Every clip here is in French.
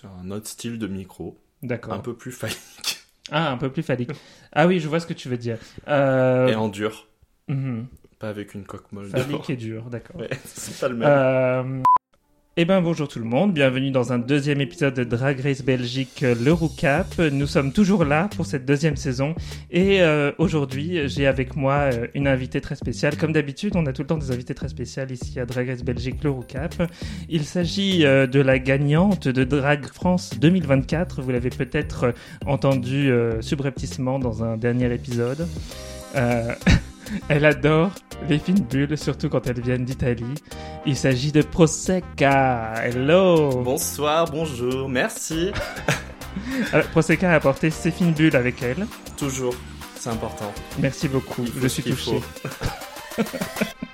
C'est un autre style de micro, D'accord. un peu plus phallique Ah, un peu plus phallique. Ah oui, je vois ce que tu veux dire. Euh... et en dur, mhm. pas avec une coque molle. Phallique et dur, d'accord. Ouais, c'est pas le même. Euh... Eh ben bonjour tout le monde, bienvenue dans un deuxième épisode de Drag Race Belgique, euh, le Roucap. Nous sommes toujours là pour cette deuxième saison et euh, aujourd'hui j'ai avec moi euh, une invitée très spéciale. Comme d'habitude, on a tout le temps des invités très spéciales ici à Drag Race Belgique, le Roucap. Il s'agit euh, de la gagnante de Drag France 2024. Vous l'avez peut-être euh, entendu subrepticement dans un dernier épisode. Elle adore les fines bulles, surtout quand elles viennent d'Italie. Il s'agit de Prosecca. Hello Bonsoir, bonjour, merci. Alors, Prosecca a apporté ses fines bulles avec elle. Toujours, c'est important. Merci beaucoup, je suis touché.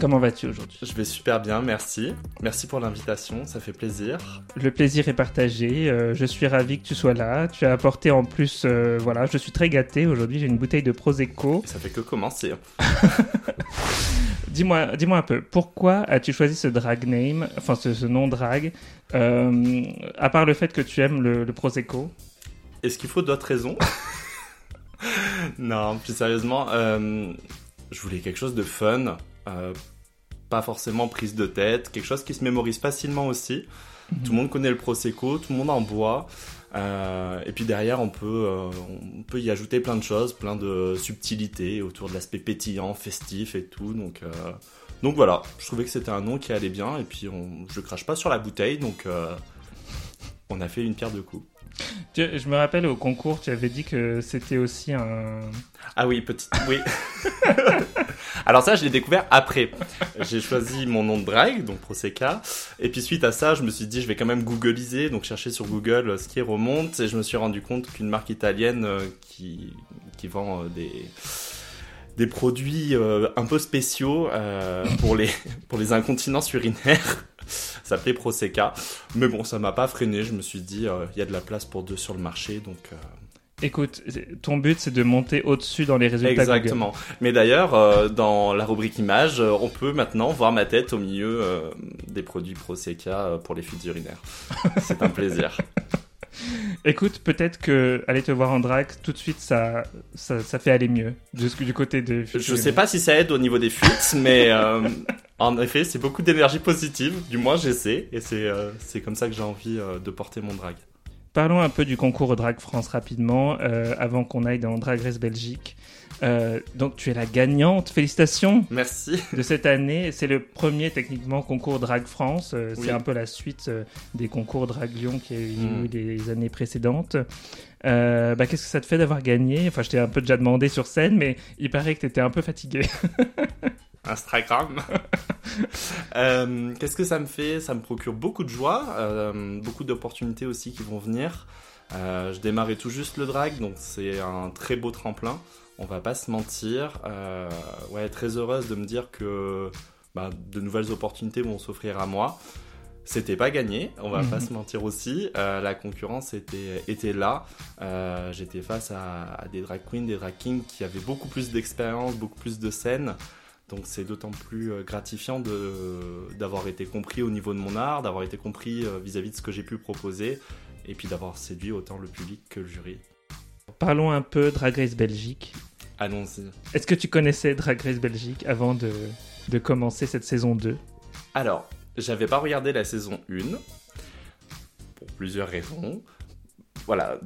Comment vas-tu aujourd'hui Je vais super bien, merci. Merci pour l'invitation, ça fait plaisir. Le plaisir est partagé. euh, je suis ravi que tu sois là. Tu as apporté en plus, euh, voilà, je suis très gâté aujourd'hui. J'ai une bouteille de Prosecco. Ça fait que commencer. Dis-moi, dis-moi un peu, pourquoi as-tu choisi ce drag name, enfin ce, ce nom drag, euh, à part le fait que tu aimes le, le Prosecco Est-ce qu'il faut d'autres raisons Non, plus sérieusement, je voulais quelque chose de fun, euh, pas forcément prise de tête, quelque chose qui se mémorise facilement aussi. Tout le monde connaît le Prosecco, tout le monde en boit. euh, et puis derrière, on peut, euh, on peut y ajouter plein de choses, plein de subtilités autour de l'aspect pétillant, festif et tout. Donc, euh, donc voilà, je trouvais que c'était un nom qui allait bien. Et puis on, je crache pas sur la bouteille, donc on a fait une pierre de coups. Je me rappelle au concours, tu avais dit que c'était aussi un... Ah oui, petit. Oui. Alors ça, je l'ai découvert après. J'ai choisi mon nom de drag, donc Prosecca. Et puis suite à ça, je me suis dit, je vais quand même googliser, donc chercher sur Google euh, ce qui remonte. Et je me suis rendu compte qu'une marque italienne euh, qui, qui vend euh, des des produits un peu spéciaux pour les pour les incontinences urinaires s'appelait Prosecca. Mais bon, ça m'a pas freiné. Je me suis dit, euh, il y a de la place pour deux sur le marché, donc. euh, Écoute, ton but c'est de monter au-dessus dans les résultats Google. Exactement. Mais d'ailleurs, euh, dans la rubrique images, on peut maintenant voir ma tête au milieu des produits Prosecca pour les fuites urinaires. C'est un plaisir. Écoute, peut-être que aller te voir en drag, tout de suite ça, ça, ça fait aller mieux du, du côté de... Je sais pas si ça aide au niveau des fuites, mais euh, en effet, c'est beaucoup d'énergie positive. Du moins, j'essaie. Et c'est euh, c'est comme ça que j'ai envie euh, de porter mon drag. Parlons un peu du concours Drag France rapidement, euh, avant qu'on aille dans Drag Race Belgique. Euh, donc tu es la gagnante, félicitations Merci. de cette année. C'est le premier techniquement concours Drag France. Euh, Oui. C'est un peu la suite des concours Drag Lyon qui a eu Mm. lieu les années précédentes. Bah, Qu'est-ce que ça te fait d'avoir gagné? Enfin, je t'ai un peu déjà demandé sur scène, mais il paraît que tu étais un peu fatigué. Instagram. Euh, Qu'est-ce que ça me fait? Ça me procure beaucoup de joie, euh, beaucoup d'opportunités aussi qui vont venir. Euh, je démarrais tout juste le drag, donc c'est un très beau tremplin. On va pas se mentir. Ouais, très heureuse de me dire que bah, de nouvelles opportunités vont s'offrir à moi. C'était pas gagné, on va Mhm. pas se mentir aussi. La concurrence était, était là. J'étais face à, à des drag queens, des drag kings qui avaient beaucoup plus d'expérience, beaucoup plus de scènes. Donc c'est d'autant plus euh, gratifiant d'avoir été compris au niveau de mon art, d'avoir été compris euh, vis-à-vis de ce que j'ai pu proposer, et puis d'avoir séduit autant le public que le jury. Parlons un peu Drag Race Belgique. Allons-y. Est-ce que tu connaissais Drag Race Belgique avant de, de commencer cette saison 2 Alors, j'avais pas regardé la saison 1, pour plusieurs raisons. Voilà,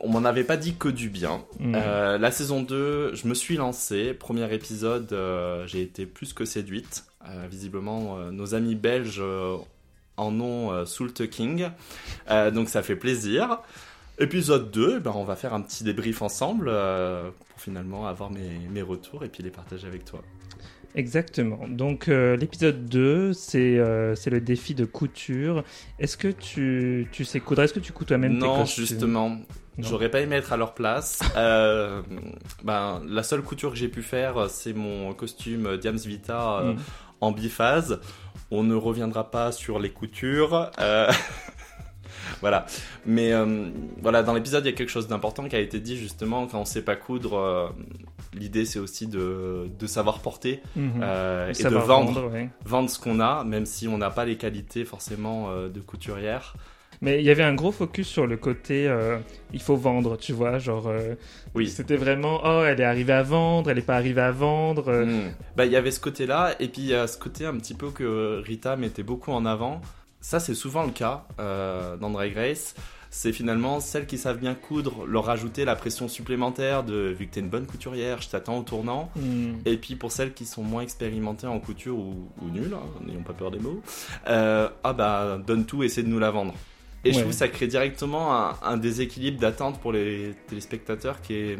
on m'en avait pas dit que du bien. Mm. Euh, la saison 2, je me suis lancé. Premier épisode, euh, j'ai été plus que séduite. Euh, visiblement, nos amis belges en ont sous le tucking. Donc ça fait plaisir. Épisode 2, ben, on va faire un petit débrief ensemble pour finalement avoir mes, mes retours et puis les partager avec toi. Exactement. Donc euh, l'épisode 2, c'est euh, c'est le défi de couture. Est-ce que tu, tu sais coudre? Est-ce que tu couds toi-même tes Non, costumes? justement. J'aurais pas aimé être à leur place. Euh, ben, la seule couture que j'ai pu faire, c'est mon costume Diams Vita Mm. en biphase. On ne reviendra pas sur les coutures. voilà. Mais euh, voilà, dans l'épisode, il y a quelque chose d'important qui a été dit justement quand on sait pas coudre. euh, l'idée c'est aussi de, de savoir porter Mhm. euh, et de vendre, ouais. vendre ce qu'on a, même si on n'a pas les qualités forcément de couturière. Mais il y avait un gros focus sur le côté euh, il faut vendre, tu vois, genre euh, Oui. c'était vraiment oh elle est arrivée à vendre, elle est pas arrivée à vendre. euh, Mm. Bah, il y avait ce côté-là, et puis il y a ce côté un petit peu que Rita mettait beaucoup en avant. Ça, c'est souvent le cas euh, dans Drag Race. C'est finalement celles qui savent bien coudre, leur rajouter la pression supplémentaire de vu que t'es une bonne couturière, je t'attends au tournant. hmm. Et puis pour celles qui sont moins expérimentées en couture ou, ou nulles, hein, n'ayons pas peur des mots, euh, ah bah donne tout, essaie de nous la vendre. Et je trouve que ça crée directement un, un déséquilibre d'attente pour les téléspectateurs qui est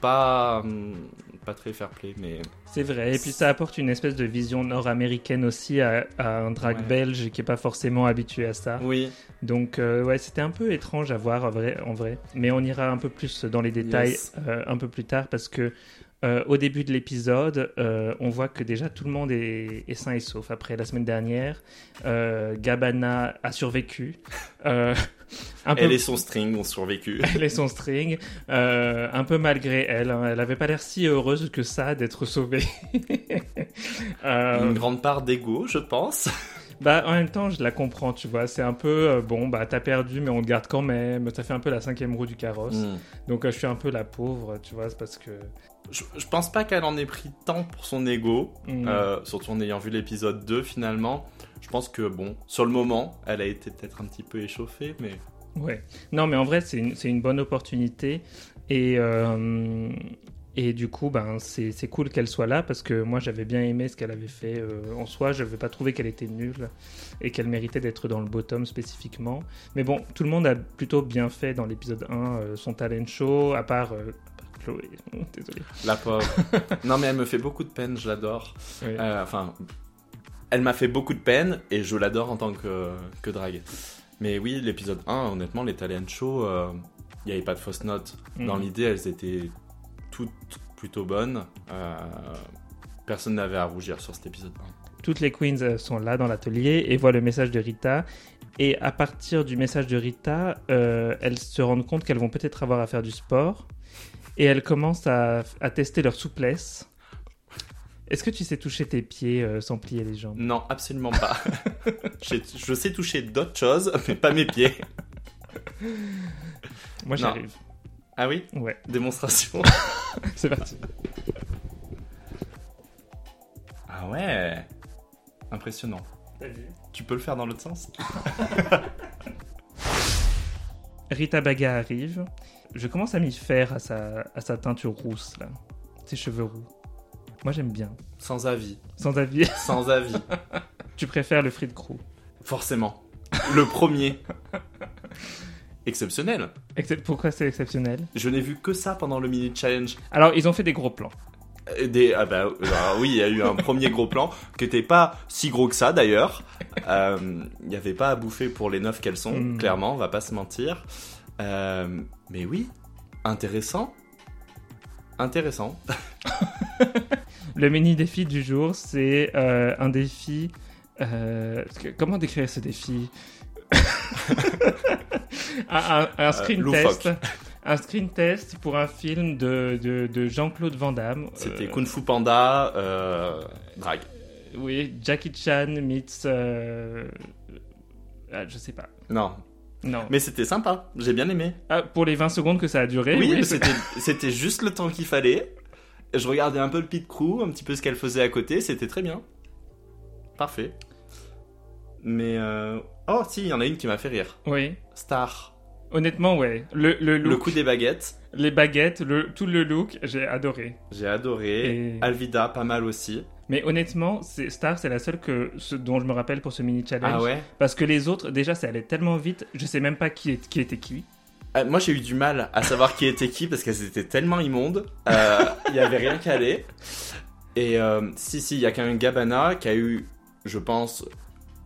pas, hum, pas très fair play, mais C'est vrai, et puis ça apporte une espèce de vision nord-américaine aussi à, à un drag Ouais. belge qui est pas forcément habitué à ça. oui, Donc euh, ouais, c'était un peu étrange à voir en vrai, en vrai. Mais on ira un peu plus dans les détails Yes. euh, un peu plus tard parce que euh, au début de l'épisode, euh, on voit que déjà tout le monde est, est sain et sauf. Après la semaine dernière, euh, Gabbana a survécu. Euh, un peu elle et son string ont survécu. elle et son string, euh, un peu malgré elle. hein. Elle avait pas l'air si heureuse que ça d'être sauvée. Euh, Une grande part d'ego, je pense. Bah, en même temps, je la comprends, tu vois. C'est un peu, euh, bon, bah, t'as perdu, mais on te garde quand même. Ça fait un peu la cinquième roue du carrosse. Mm. Donc, euh, je suis un peu la pauvre, tu vois, c'est parce que. Je, je pense pas qu'elle en ait pris tant pour son ego, Mm. euh, surtout en ayant vu l'épisode 2 finalement. Je pense que bon, sur le moment, elle a été peut-être un petit peu échauffée, mais Ouais. Non, mais en vrai, c'est une, c'est une bonne opportunité. Et, euh, et du coup, ben, c'est cool qu'elle soit là parce que moi, j'avais bien aimé ce qu'elle avait fait euh, en soi. Je n'avais pas trouvé qu'elle était nulle et qu'elle méritait d'être dans le bottom spécifiquement. Mais bon, tout le monde a plutôt bien fait dans l'épisode 1 euh, son talent show, à part. euh, à part Chloé, désolé. la pauvre. non mais elle me fait beaucoup de peine, je l'adore. Enfin, elle m'a fait beaucoup de peine et je l'adore en tant que, que drague. Mais oui, l'épisode 1, honnêtement, les talent shows, il n'y avait pas de fausses notes. Dans Mhm. l'idée, elles étaient toutes plutôt bonnes. Euh, personne n'avait à rougir sur cet épisode 1. Toutes les queens euh, sont là dans l'atelier et voient le message de Rita. Et à partir du message de Rita, euh, elles se rendent compte qu'elles vont peut-être avoir à faire du sport. Et elles commencent à, à tester leur souplesse. Est-ce que tu sais toucher tes pieds euh, sans plier les jambes? Non, absolument pas. J'ai- je sais toucher d'autres choses, mais pas mes pieds. Moi j'arrive. Ah oui Ouais, Démonstration. c'est parti. Ah ouais Impressionnant. Tu peux le faire dans l'autre sens Rita Baga arrive. Je commence à m'y faire à sa, à sa teinture rousse, là. Ses cheveux roux. Moi j'aime bien. Sans avis. Sans avis, Sans avis. tu préfères le Frit Crew. Forcément. Le premier. Exceptionnel. Excep- Pourquoi c'est exceptionnel? Je n'ai vu que ça pendant le mini challenge. Alors, ils ont fait des gros plans. Euh, Des, ah bah, euh, oui, il y a eu un premier gros plan qui était pas si gros que ça d'ailleurs. Euh, Il n'y avait pas à bouffer pour les neuf qu'elles sont, Mm. clairement, on va pas se mentir. Euh, mais oui, intéressant. Intéressant. Le mini défi du jour, c'est euh, un défi. euh, comment décrire ce défi? Un, un- un screen test. Un screen test pour un film de, de, de Jean-Claude Van Damme. C'était Euh, Kung Fu Panda, euh, drag. Oui, Jackie Chan meets. euh, ah, je sais pas. Non, Non. mais c'était sympa, j'ai bien aimé. Ah, pour les 20 secondes que ça a duré. Oui, c'était c'était juste le temps qu'il fallait. Je regardais un peu le pit crew, un petit peu ce qu'elle faisait à côté, c'était très bien. Parfait. Mais euh... oh si, il y en a une qui m'a fait rire. Oui. Star. Honnêtement, ouais. Le, le Le look, coup des baguettes, les baguettes, le, tout le look, j'ai adoré. j'ai adoré. Et- Alvida, pas mal aussi. Mais honnêtement, c'est- Star, c'est la seule que, ce dont je me rappelle pour ce mini challenge. Ah ouais? Parce que les autres, déjà, ça allait tellement vite, je sais même pas qui, est, qui était qui. Euh, moi j'ai eu du mal à savoir qui était qui parce qu'elles étaient tellement immondes. Euh, Il y avait rien qu'à aller. Et euh, si si, il y a quand même Gabana qui a eu, je pense,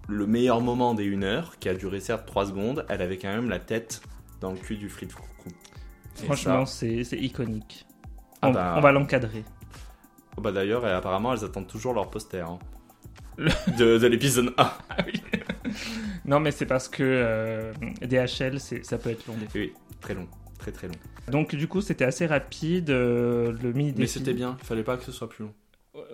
le meilleur moment des 1 heure, qui a duré certes 3 secondes. Elle avait quand même la tête dans le cul du Frit Crew. Et Franchement, ça- c'est c'est iconique. Ah On, bah. on va l'encadrer. oh bah d'ailleurs, et apparemment elles attendent toujours leur poster hein, Le- de, de l'épisode 1. Ah oui. non, mais c'est parce que euh, DHL, c'est- ça peut être long des fois. Oui, très long, très très long. Donc du coup, c'était assez rapide, euh, le mini défi. Mais c'était bien, il fallait pas que ce soit plus long.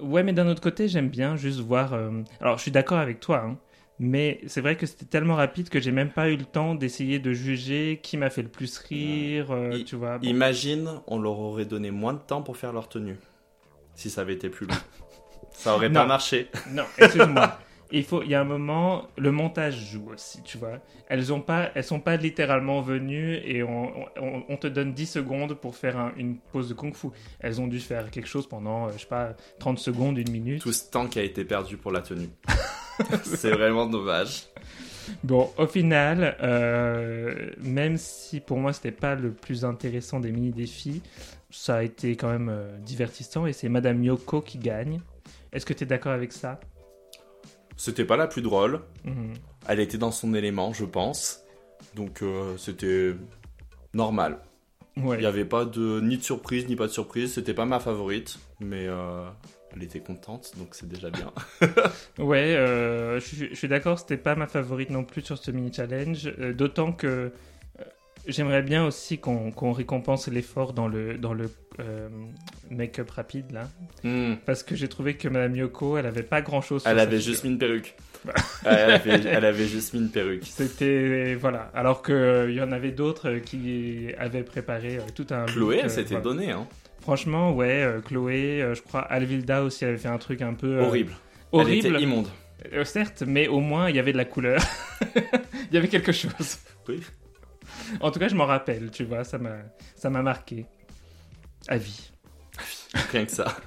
Ouais, mais d'un autre côté, j'aime bien juste voir. euh, Alors, je suis d'accord avec toi, hein, mais c'est vrai que c'était tellement rapide que j'ai même pas eu le temps d'essayer de juger qui m'a fait le plus rire, euh, tu vois. Bon. Imagine, on leur aurait donné moins de temps pour faire leur tenue. Si ça avait été plus long. ça aurait pas marché. Non, excuse-moi. Il faut, il y a un moment, le montage joue aussi, tu vois. Elles ont pas, elles sont pas littéralement venues et on, on, on te donne 10 secondes pour faire un- une pause de kung-fu. Elles ont dû faire quelque chose pendant, euh, je sais pas, 30 secondes, une minute. Tout ce temps qui a été perdu pour la tenue. c'est vraiment dommage. Bon, au final, euh, même si pour moi c'était pas le plus intéressant des mini-défis, ça a été quand même euh, divertissant et c'est Madame Yoko qui gagne. Est-ce que tu es d'accord avec ça? C'était pas la plus drôle. Mhm. Elle était dans son élément, je pense. Donc euh, c'était normal. Ouais. Il n'y avait pas de ni de surprise ni pas de surprise. C'était pas ma favorite, mais euh, elle était contente, donc c'est déjà bien. Ouais, euh, je, suis- je suis d'accord, c'était pas ma favorite non plus sur ce mini challenge, euh, d'autant que euh, j'aimerais bien aussi qu'on qu'on récompense l'effort dans le dans le euh, make-up rapide là, Hmm. parce que j'ai trouvé que Madame Yoko, elle avait pas grand chose. Elle avait juste mis une perruque. Ouais, elle, avait, elle avait juste mis une perruque. C'était voilà, alors que euh, il y en avait d'autres euh, qui avaient préparé euh, tout un. Chloé, elle euh, s'était voilà. donnée, hein. Franchement, ouais, euh, Chloé, euh, je crois Alvilda aussi avait fait un truc un peu euh, Horrible. horrible. Elle était immonde. Certes, mais au moins il y avait de la couleur. il y avait quelque chose. Oui. En tout cas, je m'en rappelle, tu vois, ça m'a, ça m'a marqué. À vie. Rien que ça.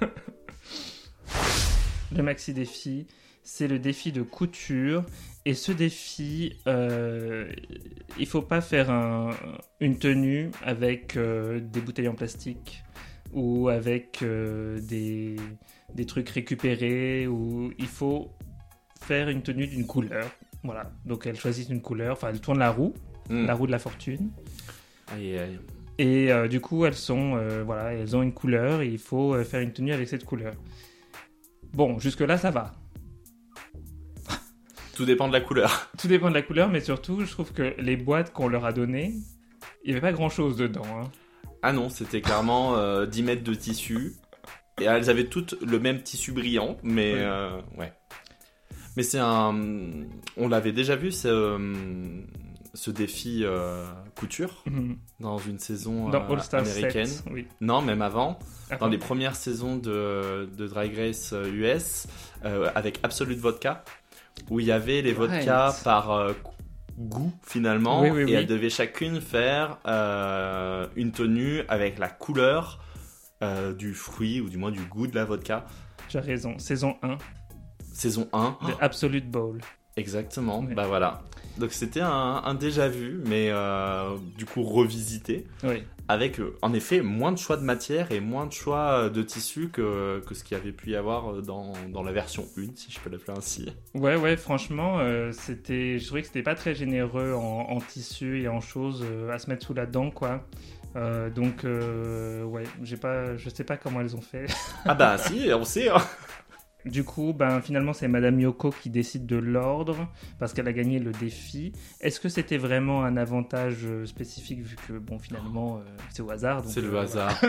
Le maxi défi, c'est le défi de couture. Et ce défi, euh, il faut pas faire un- une tenue avec euh, des bouteilles en plastique ou avec euh, des, des trucs récupérés. Ou il faut faire une tenue d'une couleur. Voilà. Donc elle choisit une couleur. Enfin, elle tourne la roue, Hmm. la roue de la fortune. Aïe, aïe. Et euh, du coup, elles sont, euh, voilà, elles ont une couleur et il faut faire une tenue avec cette couleur. Bon, jusque là, ça va. Tout dépend de la couleur. Tout dépend de la couleur, mais surtout, je trouve que les boîtes qu'on leur a données, il n'y avait pas grand-chose dedans. hein. Ah non, c'était clairement euh, 10 mètres de tissu. Et elles avaient toutes le même tissu brillant, mais Oui. euh, ouais. Mais c'est un. On l'avait déjà vu, ce, euh, ce défi euh, couture Mhm. dans une saison Dans euh, All Star américaine. 7, oui. Non, même avant. Ah, Dans les premières saisons de, de Drag Race US, euh, avec Absolute Vodka, où il y avait les Right. vodkas par euh, goût finalement, Oui, oui, et oui. elles devaient chacune faire euh, une tenue avec la couleur euh, du fruit, ou du moins du goût de la vodka. Tu as raison. Saison 1 Saison 1, de Absolute Bowl. exactement, bah voilà. Donc c'était un, un déjà vu, mais euh, du coup revisité, Oui. avec euh, en effet moins de choix de matière et moins de choix euh, de tissu que, que ce qu'il y avait pu y avoir dans, dans la version 1, si je peux l'appeler ainsi. Ouais, ouais, franchement, euh, c'était, je trouvais que c'était pas très généreux en, en tissu et en choses euh, à se mettre sous la dent, quoi. Euh, donc, euh, ouais, j'ai pas, je sais pas comment elles ont fait. Ah bah si, on sait. hein. Du coup, ben, finalement, c'est Madame Yoko qui décide de l'ordre parce qu'elle a gagné le défi. Est-ce que c'était vraiment un avantage euh, spécifique vu que, bon, finalement, euh, c'est au hasard C'est le euh, hasard.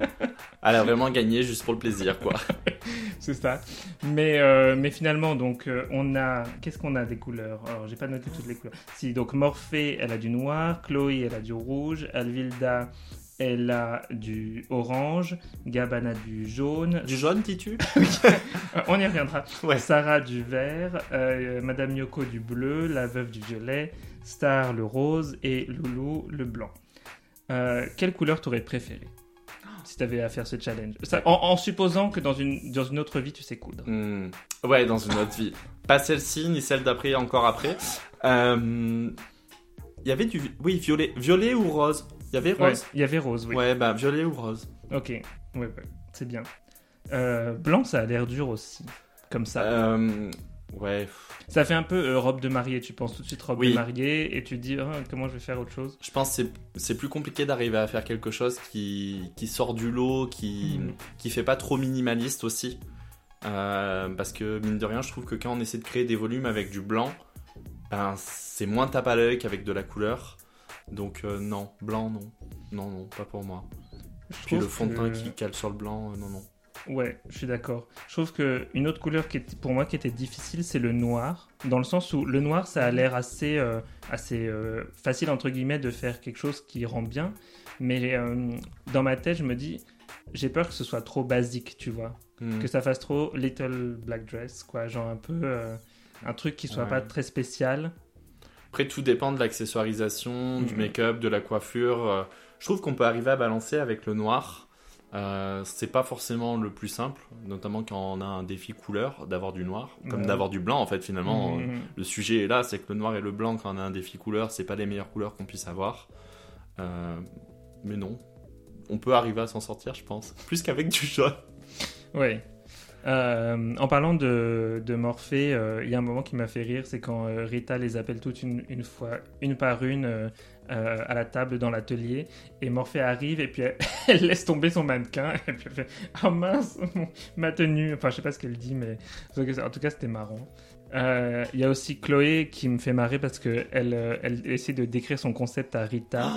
Elle a vraiment gagné juste pour le plaisir, quoi. C'est ça. Mais, euh, mais finalement, donc, on a. Qu'est-ce qu'on a des couleurs? Alors, j'ai pas noté toutes les couleurs. Si, donc, Morphée, elle a du noir. Chloé, elle a du rouge. Alvilda, elle a du orange. Gabana, du jaune. Du jaune, dis-tu Euh, on y reviendra. Ouais. Sarah, du vert. euh, Madame Yoko, du bleu. La veuve, du violet. Star, le rose. Et Loulou, le blanc. Euh, quelle couleur t'aurais préféré si t'avais à faire ce challenge? Ça, en, en supposant que dans une, dans une autre vie, tu sais coudre. Hmm, Ouais, dans une autre vie. Pas celle-ci, ni celle d'après, encore après. Euh, Il y avait du... Oui, violet. Violet ou rose Il y avait Ouais, rose il y avait rose, oui. Ouais, bah violet ou rose. Ok, ouais, ouais, c'est bien. Euh, blanc, ça a l'air dur aussi, comme ça. Euh, Ouais. Ça fait un peu euh, robe de mariée, tu penses tout de suite robe Oui. de mariée et tu te dis Ah, comment je vais faire autre chose? Je pense que c'est- plus compliqué d'arriver à faire quelque chose qui, qui sort du lot, qui, Mhm. qui fait pas trop minimaliste aussi. Parce que mine de rien, je trouve que quand on essaie de créer des volumes avec du blanc, ben, c'est moins tape à l'œil qu'avec de la couleur. Donc euh, non, blanc non. Non, non, pas pour moi. Je Puis le fond de teint que- qui cale sur le blanc, euh, non, non. Ouais, je suis d'accord. Je trouve que une autre couleur qui est, pour moi qui était difficile, c'est le noir, dans le sens où le noir, ça a l'air assez, euh, assez facile entre guillemets de faire quelque chose qui rend bien, mais dans ma tête, je me dis, j'ai peur que ce soit trop basique, tu vois, Hmm. que ça fasse trop little black dress, quoi, genre un peu un truc qui soit Ouais. pas très spécial. Après, tout dépend de l'accessoirisation, du Mhm. make-up, de la coiffure. Euh, Je trouve qu'on peut arriver à balancer avec le noir. Euh, c'est pas forcément le plus simple, notamment quand on a un défi couleur, d'avoir du noir, comme d'avoir du blanc en fait finalement. Mhm. Euh, Le sujet est là, c'est que le noir et le blanc, quand on a un défi couleur, c'est pas les meilleures couleurs qu'on puisse avoir. Euh, mais non, on peut arriver à s'en sortir, je pense. Plus qu'avec du jaune. Ouais. Euh, en parlant de, de Morphée, euh, il y a un moment qui m'a fait rire, c'est quand euh, Rita les appelle toutes une, fois, une par une, à la table dans l'atelier, et Morphée arrive et puis elle, laisse tomber son mannequin et puis elle fait ah mince mon- ma tenue. Enfin je sais pas ce qu'elle dit, mais en tout cas c'était marrant. Euh, Il y a aussi Chloé qui me fait marrer parce que elle, euh, elle essaie de décrire son concept à Rita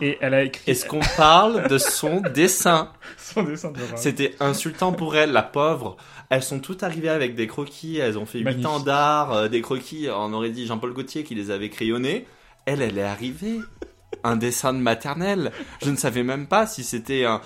et elle a écrit Est-ce qu'on parle de son dessin son dessin de. C'était insultant pour elle, la pauvre. Elles sont toutes arrivées avec des croquis, elles ont fait 8 Magnifique. ans d'art, euh, des croquis, on aurait dit Jean-Paul Gaultier qui les avait crayonnés. Elle, elle est arrivée. Un dessin de maternelle. Je ne savais même pas si c'était un,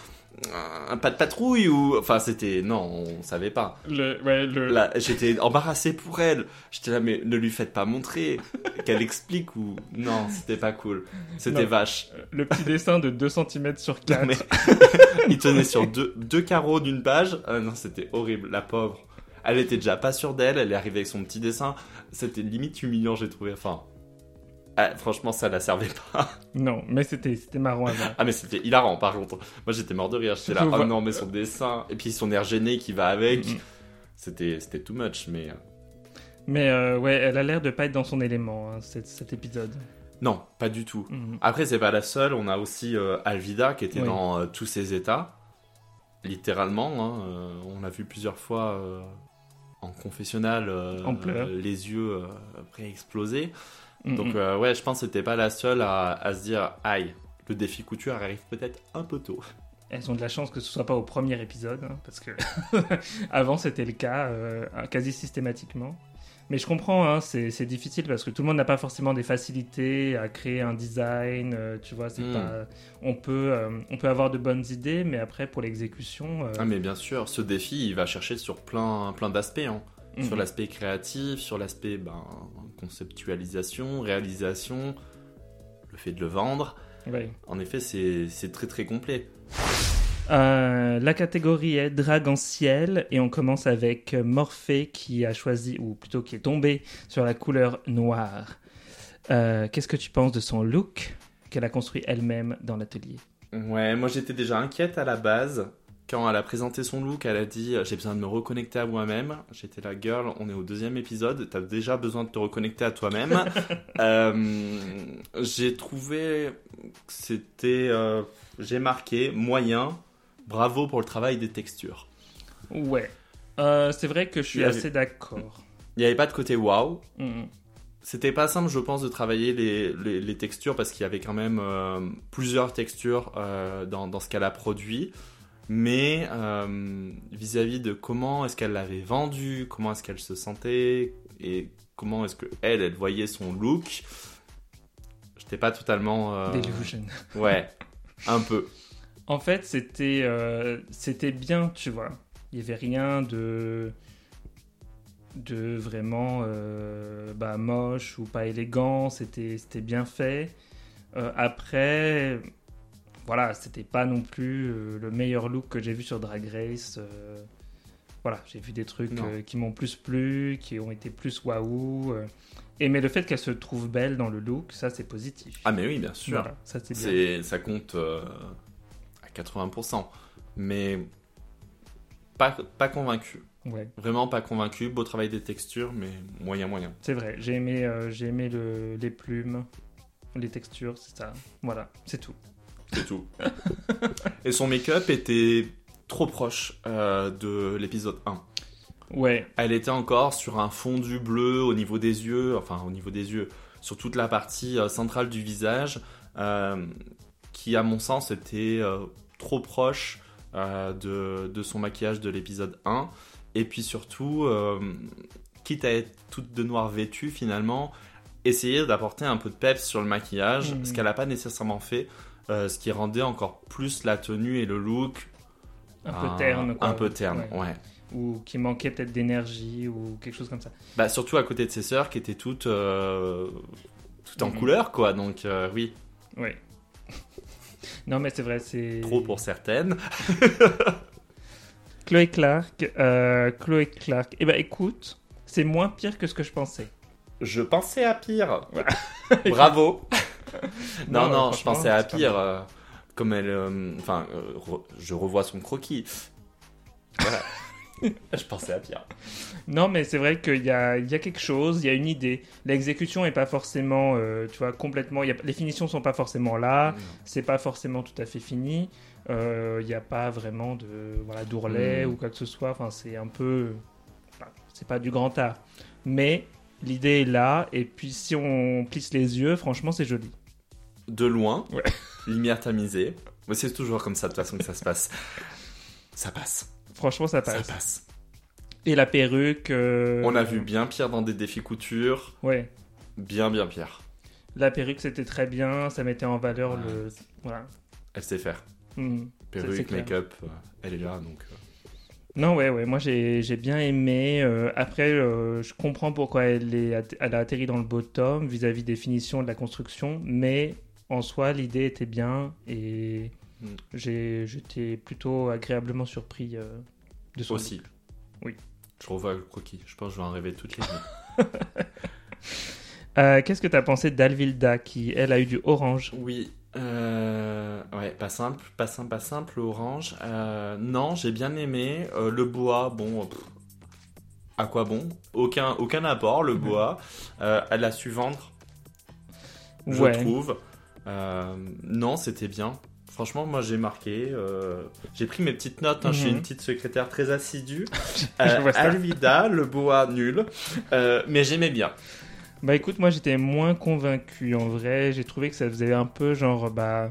un pas de patrouille ou. Enfin, c'était. Non, on savait pas. Le, ouais, le, Là, j'étais embarrassé pour elle. J'étais là, mais ne lui faites pas montrer. Qu'elle explique ou. Non, c'était pas cool. C'était vache. le petit dessin de 2 cm sur 4. Mais il tenait sur deux, deux carreaux d'une page. Ah non, c'était horrible, la pauvre. Elle était déjà pas sûre d'elle, elle est arrivée avec son petit dessin. C'était limite humiliant, j'ai trouvé. Enfin, ah, franchement, ça la servait pas. Non, mais c'était c'était marrant. Ah, mais c'était hilarant, par contre. Moi, j'étais mort de rire. J'étais là, oh vois. non, mais son dessin. Et puis son air gêné qui va avec. Mhm. C'était, c'était too much, mais. euh, Mais euh, ouais, elle a l'air de pas être dans son élément, hein, cet, cet épisode. Non, pas du tout. Mhm. Après, c'est pas la seule. On a aussi euh, Alvida qui était Oui. dans euh, tous ses états. Littéralement. hein, on l'a vu plusieurs fois en confessionnal. En les yeux euh, Mhm. Donc, euh, ouais, je pense que c'était pas la seule à, à se dire aïe, le défi couture arrive peut-être un peu tôt. Elles ont de la chance que ce soit pas au premier épisode, hein, parce que avant c'était le cas euh, quasi systématiquement. Mais je comprends, hein, c'est difficile parce que tout le monde n'a pas forcément des facilités à créer un design. euh, tu vois, c'est Mm. pas. On peut, euh, on peut avoir de bonnes idées, mais après pour l'exécution. euh, Ah, mais bien sûr, ce défi, il va chercher sur plein, plein d'aspects. hein. Mhm. Sur l'aspect créatif, sur l'aspect ben, conceptualisation, réalisation, le fait de le vendre. Ouais. En effet, c'est c'est très très complet. Euh, la catégorie est drague en ciel et on commence avec Morphée qui a choisi, ou plutôt qui est tombé sur la couleur noire. Euh, Qu'est-ce que tu penses de son look qu'elle a construit elle-même dans l'atelier? Ouais, moi j'étais déjà inquiète à la base. Quand elle a présenté son look, elle a dit euh, J'ai besoin de me reconnecter à moi-même. J'étais la girl, on est au deuxième épisode, t'as déjà besoin de te reconnecter à toi-même. Euh, J'ai trouvé que c'était. euh, J'ai marqué moyen. Bravo pour le travail des textures. Ouais. Euh, c'est vrai que je suis avait- assez d'accord. Il n'y avait pas de côté waouh. Mhm. C'était pas simple, je pense, de travailler les, les- les textures parce qu'il y avait quand même euh, plusieurs textures euh, dans, dans ce qu'elle a produit. Mais euh, vis-à-vis de comment est-ce qu'elle l'avait vendu, comment est-ce qu'elle se sentait et comment est-ce que elle, elle voyait son look, j'étais pas totalement. euh, Delusion. Ouais, un peu. En fait, c'était euh, c'était bien, tu vois. Il y avait rien de de vraiment euh, bah, moche ou pas élégant. C'était c'était bien fait. Euh, après, voilà, c'était pas non plus euh, le meilleur look que j'ai vu sur Drag Race. euh, voilà, j'ai vu des trucs euh, qui m'ont plus plu, qui ont été plus waouh. et mais le fait qu'elle se trouve belle dans le look, ça c'est positif. Ah, mais oui, bien sûr. Voilà, ça c'est ça compte euh, à 80%. Mais pas, pas convaincu. Ouais. Vraiment pas convaincu. Beau travail des textures, mais moyen, moyen. C'est vrai, j'ai aimé, euh, j'ai aimé le- les plumes, les textures, c'est ça. Voilà, c'est tout. C'est tout. Et son make-up était trop proche euh, de l'épisode 1. Ouais, Elle était encore sur un fondu bleu au niveau des yeux, enfin au niveau des yeux, sur toute la partie euh, centrale du visage. euh, qui, à mon sens, était trop proche de, de son maquillage de l'épisode 1. Et puis surtout, quitte à être toute de noir vêtue, finalement, essayer d'apporter un peu de peps sur le maquillage, Mhm. ce qu'elle n'a pas nécessairement fait, euh, ce qui rendait encore plus la tenue et le look Un peu terne. Quoi. Un peu terne, Ouais. ouais. Ou qui manquait peut-être d'énergie ou quelque chose comme ça. Bah, surtout à côté de ses sœurs qui étaient toutes, euh, toutes en Mhm. couleur, quoi. Donc, euh, oui, Oui. non, mais c'est vrai, c'est. trop pour certaines. Chloé Clark. euh, Chloé Clark. Eh ben, écoute, c'est moins pire que ce que je pensais. Je pensais à pire. Bravo. Non, Non, non, je pensais à pire. euh, comme elle. euh, Enfin, euh, re- je revois son croquis. Voilà. je pensais à pire. Non, mais c'est vrai qu'il y a, il y a quelque chose, il y a une idée. L'exécution est pas forcément, euh, tu vois, complètement. il y a- les finitions sont pas forcément là. C'est pas forcément tout à fait fini. Euh, Il n'y a pas vraiment de voilà d'ourlet Mm. ou quoi que ce soit. Enfin, c'est un peu. c'est pas du grand art. Mais l'idée est là. Et puis, si on plisse les yeux, franchement, c'est joli. De loin, Ouais. lumière tamisée. Mais c'est toujours comme ça de toute façon que ça se passe. Ça passe. Franchement, ça Ça passe. passe. Et la perruque. euh, On a vu bien pire dans des défis couture. Ouais. Bien, bien pire. La perruque, c'était très bien. Ça mettait en valeur le. Voilà. Elle sait faire. Mm. c'est Perruque, make-up, euh, elle est là donc. euh, Non, ouais, ouais, moi j'ai bien aimé. Euh, après, euh, je comprends pourquoi elle, est, elle a atterri dans le bottom vis-à-vis des finitions de la construction, mais en soi, l'idée était bien et Mm. j'ai- j'étais plutôt agréablement surpris euh, de son Aussi. Oui. Je revois le croquis. Je pense que je vais en rêver toutes les nuits. Euh, Qu'est-ce que tu as pensé d'Alvilda qui, elle, a eu du orange? Oui. Euh, ouais, pas simple, pas simple, pas simple, orange. Non, j'ai bien aimé. Le bois, bon, pff, à quoi bon? Aucun, aucun apport, le bois. Elle a su vendre, je Ouais. trouve. Euh, non, c'était bien. Franchement, moi j'ai marqué. euh, j'ai pris mes petites notes. hein, Je suis Mhm. une petite secrétaire très assidue. Euh. Alvida, le bois nul. Mais j'aimais bien. Bah écoute, moi j'étais moins convaincu en vrai. J'ai trouvé que ça faisait un peu genre bah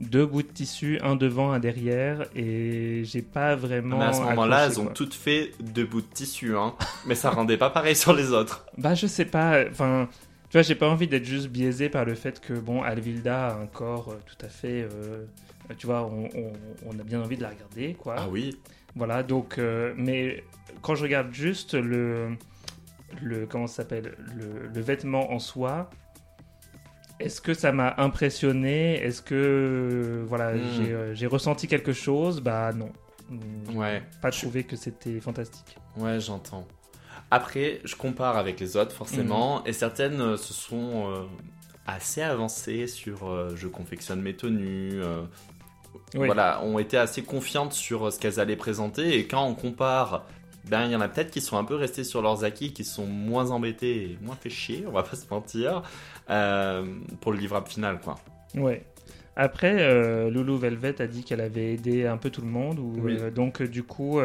deux bouts de tissu, un devant, un derrière, et j'ai pas vraiment. mais à ce moment-là, elles ont quoi. toutes fait deux bouts de tissu. Hein, mais ça rendait pas pareil sur les autres. Bah je sais pas. Enfin, tu vois, j'ai pas envie d'être juste biaisé par le fait que bon, Alvilda a un corps euh, tout à fait. euh, tu vois, on, on- on a bien envie de la regarder, quoi. Ah oui. Voilà, donc, euh, mais quand je regarde juste le, le comment ça s'appelle, le, le vêtement en soi, est-ce que ça m'a impressionné? Est-ce que, euh, voilà, Hmm. j'ai, euh, j'ai ressenti quelque chose? Bah non. Hmm, Ouais. Pas trouvé que c'était fantastique. Ouais, j'entends. Après, je compare avec les autres, forcément, Mhm. et certaines euh, se sont euh, assez avancées sur euh, je confectionne mes tenues, Oui. voilà, ont été assez confiantes sur ce qu'elles allaient présenter, et quand on compare, ben il y en a peut-être qui sont un peu restés sur leurs acquis, qui sont moins embêtés et moins fait chier, on va pas se mentir, pour le livrable final, quoi. Ouais. Après, Loulou Velvet a dit qu'elle avait aidé un peu tout le monde. Ou, Oui. donc, du coup,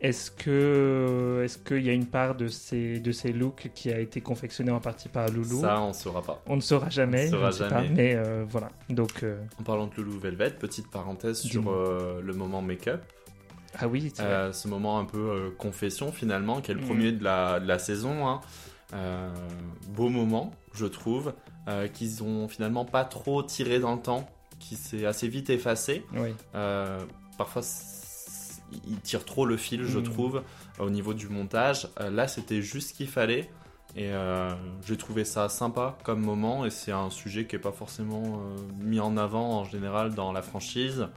est-ce que est-ce qu'il y a une part de ces, de ces looks qui a été confectionnée en partie par Loulou? Ça, on saura pas. On ne saura jamais. On ne saura ne pas, jamais. mais euh, voilà. Donc, euh, En parlant de Loulou Velvet, petite parenthèse sur euh, le moment make-up. ah oui, vrai. Ce moment un peu confession finalement, qui est le Mhm. premier de la, de la saison. hein. Beau moment, je trouve, qu'ils ont finalement pas trop tiré dans le temps, qui s'est assez vite effacé. Oui. Parfois, ils tirent trop le fil, je Mhm. trouve, au niveau du montage. Euh, là, c'était juste ce qu'il fallait. Et euh, j'ai trouvé ça sympa comme moment, et c'est un sujet qui est pas forcément euh, mis en avant en général dans la franchise.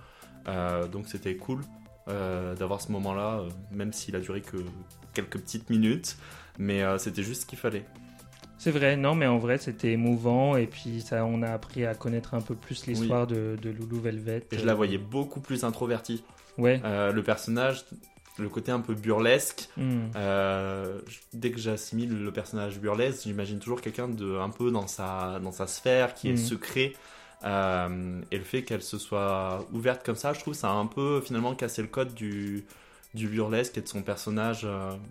Euh, donc c'était cool euh, d'avoir ce moment-là, euh, même s'il a duré que quelques petites minutes, mais euh, c'était juste ce qu'il fallait. C'est vrai, non, mais en vrai, c'était émouvant. Et puis, ça, on a appris à connaître un peu plus l'histoire de, de Loulou Velvet. Et je la voyais beaucoup plus introvertie. Ouais. Euh, le personnage, le côté un peu burlesque, Hmm. Euh, dès que j'assimile le personnage burlesque, j'imagine toujours quelqu'un de un peu dans sa dans sa sphère qui est Mhm. secret. Euh, et le fait qu'elle se soit ouverte comme ça, je trouve ça a un peu finalement cassé le code du du burlesque et de son personnage.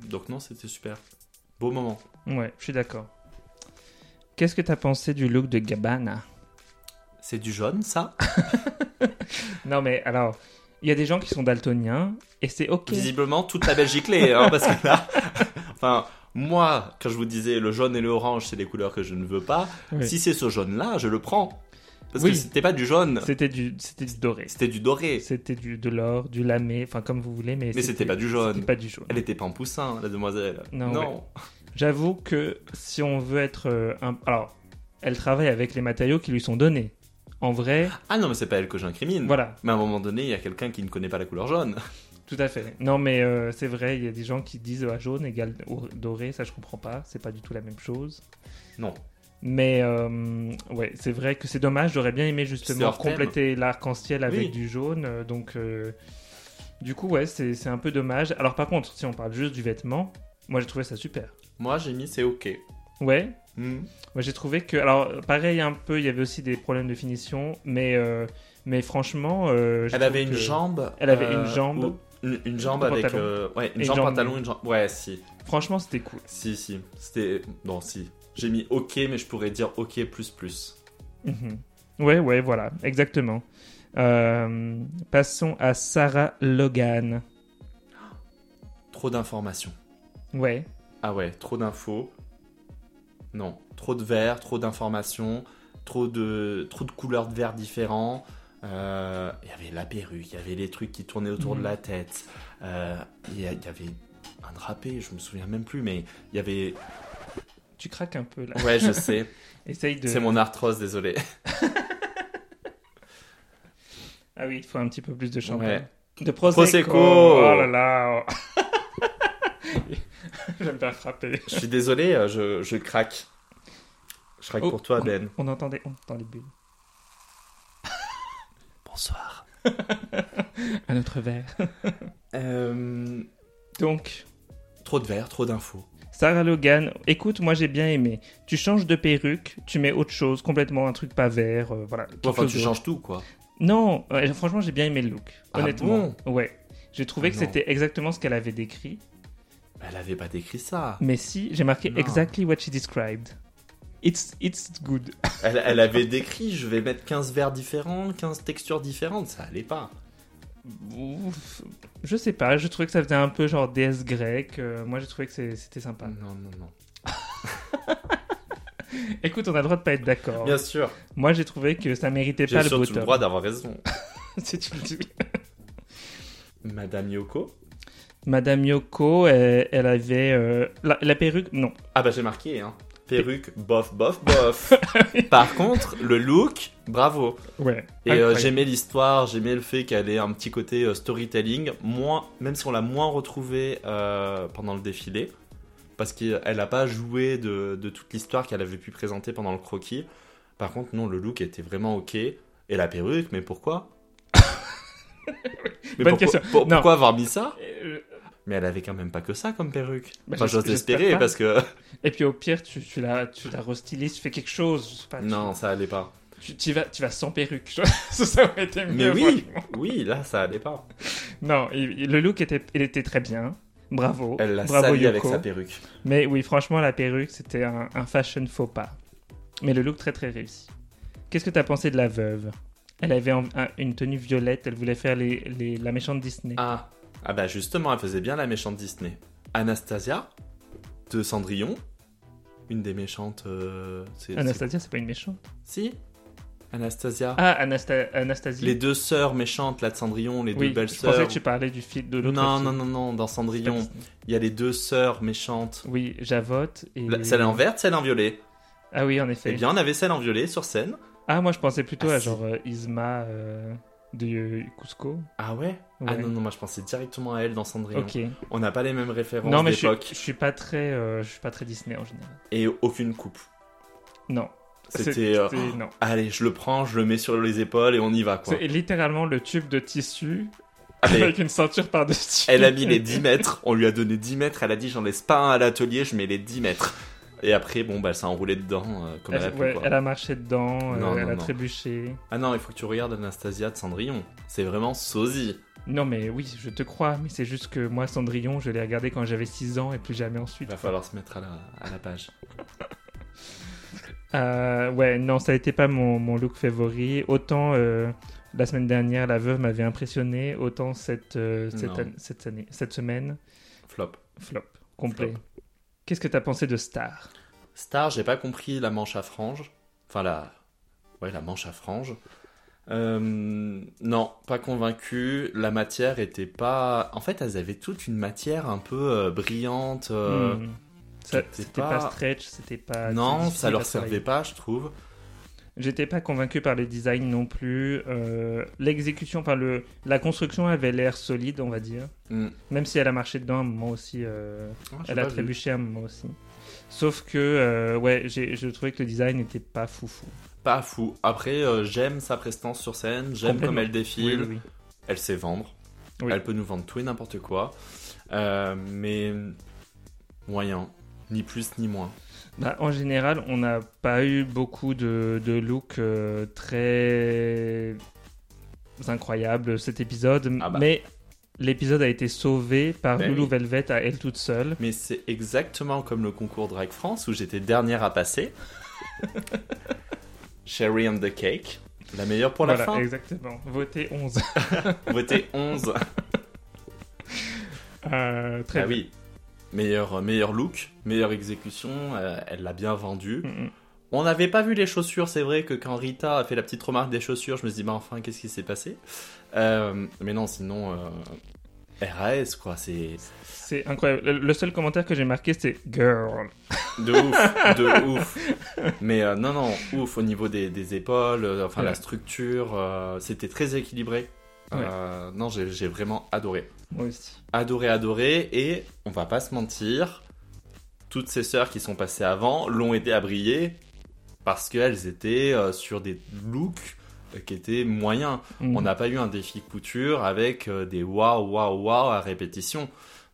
donc non, c'était super. Beau moment. Ouais, je suis d'accord. Qu'est-ce que tu as pensé du look de Gabbana? C'est du jaune, ça? Non, mais alors, il y a des gens qui sont daltoniens et c'est ok. Visiblement, toute la Belgique l'est, hein, parce que là, enfin, moi, quand je vous disais le jaune et le orange, c'est des couleurs que je ne veux pas. Oui. Si c'est ce jaune-là, je le prends. Parce Oui. que c'était pas du jaune, C'était du, c'était du doré. c'était du doré. C'était du, de l'or, du lamé, enfin comme vous voulez, mais, Mais c'était pas du jaune. C'était pas du jaune. Elle était pas en poussin, la demoiselle. Non, J'avoue que si on veut être euh, un... Alors, elle travaille avec les matériaux qui lui sont donnés. En vrai, Ah non, mais c'est pas elle que j'incrimine. voilà, Mais à un moment donné, il y a quelqu'un qui ne connaît pas la couleur jaune. tout à fait. Non, mais euh, c'est vrai, il y a des gens qui disent ah, jaune égale doré, ça je comprends pas, c'est pas du tout la même chose. Non. Mais euh, ouais, c'est vrai que c'est dommage, j'aurais bien aimé justement compléter l'arc-en-ciel avec Oui. du jaune, donc euh, du coup, ouais, c'est c'est un peu dommage. Alors par contre, si on parle juste du vêtement, moi j'ai trouvé ça super. Moi, j'ai mis c'est ok. Ouais, Hmm. Moi j'ai trouvé que, alors pareil un peu, il y avait aussi des problèmes de finition, mais euh, mais franchement, euh, Elle avait une que- jambe. Elle avait euh, une jambe. ou- Une, une jambe avec. euh, ouais, une jambe jambe pantalon, une jambe. Ouais, si. Franchement, c'était cool. Si, si. C'était. Non, si. J'ai mis ok, mais je pourrais dire ok plus plus. Mhm. Ouais, ouais, voilà, exactement. Euh, passons à Sarah Logan. Trop d'informations. Ouais, Ah ouais, trop d'infos. Non, trop de verre, trop d'informations, trop de, trop de couleurs de verre différents. Euh, Il y avait la perruque, il y avait les trucs qui tournaient autour de Mhm. la tête. Euh, Il y, a- il y avait un drapé, je me souviens même plus, mais il y avait. tu craques un peu là. Ouais, je sais. Essaye de. C'est mon arthrose, désolé. Ah oui, il faut un petit peu plus de champagne. Ouais. De Prosecco. Prosecco. Oh là là. J'aime bien frapper. Je suis désolé, euh, je, je craque. Je craque Oh. pour toi, Ben. On entendait, on entend les bulles. Bonsoir. Un autre verre. Euh, Donc, trop de verre, trop d'infos. Sarah Logan, écoute, moi j'ai bien aimé. Tu changes de perruque, tu mets autre chose, complètement un truc pas vert, euh, voilà. Enfin, tu de- changes tout, quoi. Non, franchement j'ai bien aimé le look, Ah honnêtement. ouais. J'ai trouvé Ah que c'était exactement ce qu'elle avait décrit. Elle avait pas décrit ça. Mais si, j'ai marqué Non. exactly what she described. It's, it's good. Elle, elle avait décrit, je vais mettre 15 verres différents, 15 textures différentes, ça allait pas. Ouf. Je sais pas, je trouvais que ça faisait un peu genre déesse grecque. euh, moi j'ai trouvé que c'était sympa. Non, non, non. Écoute, on a le droit de pas être d'accord. Bien sûr, Moi j'ai trouvé que ça méritait j'ai pas le bottom. le droit d'avoir raison. Si tu le dis. Madame Yoko Madame Yoko, elle, elle avait euh, la, la perruque. Non, Ah bah j'ai marqué, hein. Perruque, bof, bof, bof. Par contre, le look, bravo. ouais. Et euh, j'aimais l'histoire, j'aimais le fait qu'elle ait un petit côté euh, storytelling, moins, même si on l'a moins retrouvée euh, pendant le défilé, parce qu'elle n'a pas joué de, de toute l'histoire qu'elle avait pu présenter pendant le croquis. Par contre, non, le look était vraiment ok. Et la perruque, mais pourquoi? Mais Bonne pourquoi, question. pour- pourquoi avoir mis ça? Mais elle avait quand même pas que ça comme perruque. Bah, enfin, j'ose j'espère espérer pas. parce que Et puis au pire, tu, tu la, tu la restylises, tu fais quelque chose. je sais pas, tu- non, ça allait pas. Tu, tu vas, tu vas sans perruque. ça, aurait été Mais mieux. oui, franchement. oui, là, ça allait pas. Non, il- il- le look était, il était très bien. Bravo. Elle l'a Bravo Yoko. avec sa perruque. Mais oui, franchement, la perruque, c'était un, un fashion faux pas. Mais le look très très réussi. Qu'est-ce que tu as pensé de la veuve? Elle avait en- un- une tenue violette, elle voulait faire les, les- la méchante Disney. Ah. Ah bah justement, elle faisait bien la méchante Disney. Anastasia de Cendrillon, une des méchantes. euh, c'est- Anastasia, c'est pas une méchante. c'est- Si Anastasia. Ah, Anasta- Anastasie. Les deux sœurs méchantes là de Cendrillon, les oui, deux belles je pensais sœurs. que tu parlais du film de l'autre Non, film. non, non, non, dans Cendrillon, il y a les deux sœurs méchantes. Oui, Javotte et... La- Celle en verte, celle en violet. Ah oui, en effet. Eh bien, on avait celle en violet sur scène. Ah, moi je pensais plutôt Ah, à si. genre euh, Isma euh, de Cusco. Ah ouais, Ah non, non, moi je pensais directement à elle dans Cendrillon. On n'a pas les mêmes références Non, mais je suis, d'époque je suis pas très, euh, je suis pas très Disney en général. et aucune coupe. Non. C'était. euh, non. Allez, je le prends, je le mets sur les épaules et on y va quoi. C'est littéralement le tube de tissu Allez, avec une ceinture par-dessus. elle a mis les 10 mètres, on lui a donné 10 mètres, elle a dit j'en laisse pas un à l'atelier, je mets les 10 mètres. Et après, bon, bah, elle s'est enroulée dedans euh, comme elle, a Elle, pu. ouais, quoi. elle a marché dedans, euh, Non, elle non, a non. trébuché. Ah non, il faut que tu regardes Anastasia de Cendrillon. C'est vraiment sosie. Non, mais oui, je te crois, mais c'est juste que moi, Cendrillon, je l'ai regardé quand j'avais 6 ans et plus jamais Il ensuite. va falloir se mettre à la, à la page. Euh, ouais, non, ça n'était pas mon, mon look favori. Autant euh, la semaine dernière, la veuve m'avait impressionné, autant cette, euh, cette, cette, année, cette semaine, Flop. flop, complet. Flop. Qu'est-ce que tu as pensé de Star? Star, j'ai pas compris la manche à franges. Enfin, la. Ouais, la manche à franges. Euh, non, pas convaincu. La matière était pas. En fait, elles avaient toute une matière un peu euh, brillante. euh. Ça- c'était pas... pas- stretch, c'était pas. Non, ça leur servait pas, je trouve. J'étais pas convaincu par les designs non plus. Euh, L'exécution, enfin le, la construction avait l'air solide, on va dire. Hmm. Même si elle a marché dedans à un moment aussi. euh, Ah, elle a trébuché à un moment aussi. Sauf que, euh, ouais, je trouvais que le design n'était pas foufou. Pas fou. Après, j'aime sa prestance sur scène, j'aime comme elle défile. Oui, oui, oui. Elle sait vendre. Oui. Elle peut nous vendre tout et n'importe quoi. Mais moyen. Ni plus ni moins. Bah, en général, on n'a pas eu beaucoup de, de looks euh, très incroyables cet épisode, Ah bah. mais l'épisode a été sauvé par Ben oui. Velvet à elle toute seule. Mais c'est exactement comme le concours Drag France où j'étais dernière à passer. Cherry on the cake. La meilleure pour la voilà, fin. exactement. Votez 11. Votez 11. Euh, très ah bien. oui. Meilleur, meilleur look, meilleure exécution. euh, elle l'a bien vendu. Mm, mm. On n'avait pas vu les chaussures, c'est vrai que quand Rita a fait la petite remarque des chaussures, je me suis dit, bah enfin, qu'est-ce qui s'est passé? Euh, Mais non, sinon, euh, RAS, quoi, c'est C'est incroyable. Le- seul commentaire que j'ai marqué, c'est Girl. de ouf, de ouf. Mais euh, non, non, ouf au niveau des, des épaules, euh, enfin Ouais. la structure, euh, c'était très équilibré. Euh, non, j'ai vraiment adoré. Moi aussi. Adoré, adoré, et on va pas se mentir, toutes ces sœurs qui sont passées avant l'ont aidé à briller parce qu'elles étaient euh, sur des looks euh, qui étaient moyens. Mm. On n'a pas eu un défi couture avec des waouh, waouh, waouh à répétition.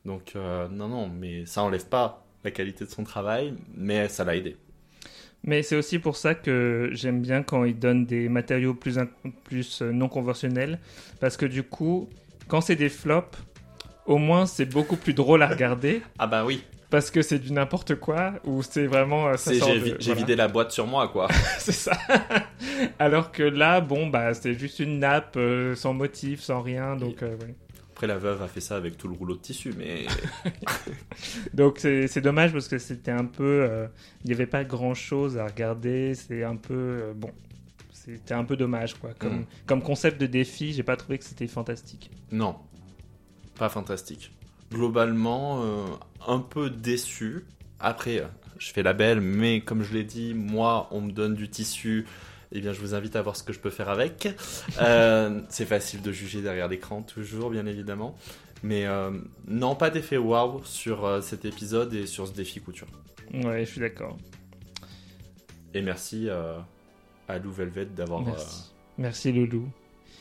Donc, euh, non, non, mais ça enlève pas la qualité de son travail, mais ça l'a aidé. Mais c'est aussi pour ça que j'aime bien quand ils donnent des matériaux plus, euh, non conventionnels. Parce que du coup, quand c'est des flops, au moins c'est beaucoup plus drôle à regarder. Ah bah oui, Parce que c'est du n'importe quoi. Ou c'est vraiment. euh, j'ai voilà. vidé la boîte sur moi, quoi. c'est ça. Alors que là, bon, bah, c'est juste une nappe euh, sans motif, sans rien. Donc, euh, ouais. Après, la veuve a fait ça avec tout le rouleau de tissu, mais Donc c'est dommage parce que c'était un peu... euh, Il n'y avait pas grand-chose à regarder. C'est un peu... euh, bon. C'était un peu dommage, quoi. Comme, Mm. comme concept de défi, j'ai pas trouvé que c'était fantastique. non, pas fantastique. Globalement, euh, un peu déçu. Après, je fais la belle, mais comme je l'ai dit, moi, on me donne du tissu. Eh bien, je vous invite à voir ce que je peux faire avec. Euh, c'est facile de juger derrière l'écran, toujours, bien évidemment. Mais euh, non, pas d'effet wow sur euh, cet épisode et sur ce défi couture. Ouais, je suis d'accord. Et merci à Lou Velvet d'avoir. Merci. Merci Loulou.